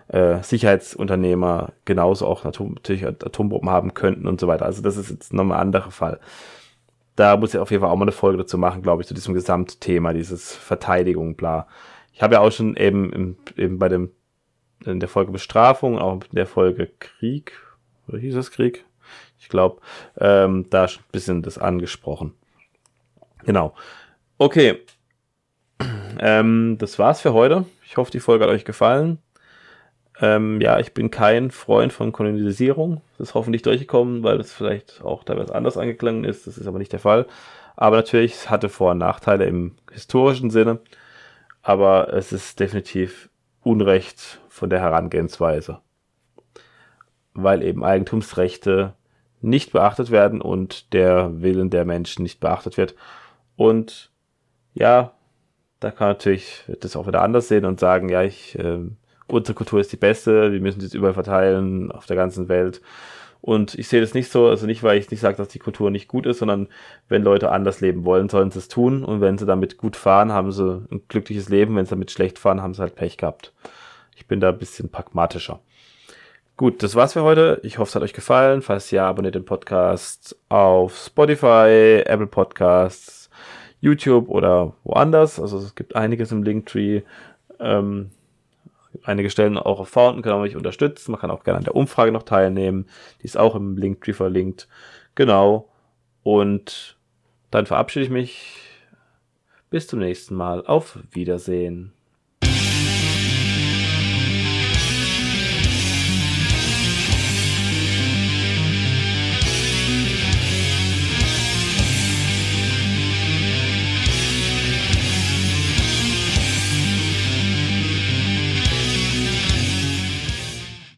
äh, Sicherheitsunternehmer genauso auch Atom, natürlich Atombomben haben könnten und so weiter. Also das ist jetzt nochmal ein anderer Fall. Da muss ich auf jeden Fall auch mal eine Folge dazu machen, glaube ich, zu diesem Gesamtthema, dieses Verteidigung, bla. Ich habe ja auch schon eben, im, eben bei dem, in der Folge Bestrafung, auch in der Folge Krieg, oder hieß das Krieg? Ich glaube, ähm, da ein bisschen das angesprochen. Genau. Okay, (clears throat) ähm, das war's für heute. Ich hoffe, die Folge hat euch gefallen. Ähm, ja, ich bin kein Freund von Kolonisierung. Das ist hoffentlich durchgekommen, weil es vielleicht auch teilweise anders angeklungen ist. Das ist aber nicht der Fall. Aber natürlich, es hatte Vor- und Nachteile im historischen Sinne. Aber es ist definitiv Unrecht von der Herangehensweise. Weil eben Eigentumsrechte nicht beachtet werden und der Willen der Menschen nicht beachtet wird. Und ja, da kann natürlich das auch wieder anders sehen und sagen, ja, ich, äh, unsere Kultur ist die beste, wir müssen sie überall verteilen auf der ganzen Welt. Und ich sehe das nicht so, also nicht, weil ich nicht sage, dass die Kultur nicht gut ist, sondern wenn Leute anders leben wollen, sollen sie es tun. Und wenn sie damit gut fahren, haben sie ein glückliches Leben. Wenn sie damit schlecht fahren, haben sie halt Pech gehabt. Ich bin da ein bisschen pragmatischer. Gut, das war's für heute. Ich hoffe, es hat euch gefallen. Falls ja, abonniert den Podcast auf Spotify, Apple Podcasts, YouTube oder woanders. Also es gibt einiges im Linktree. Ähm, einige Stellen auch auf Fountain kann man mich unterstützen. Man kann auch gerne an der Umfrage noch teilnehmen. Die ist auch im Linktree verlinkt. Genau. Und dann verabschiede ich mich. Bis zum nächsten Mal. Auf Wiedersehen.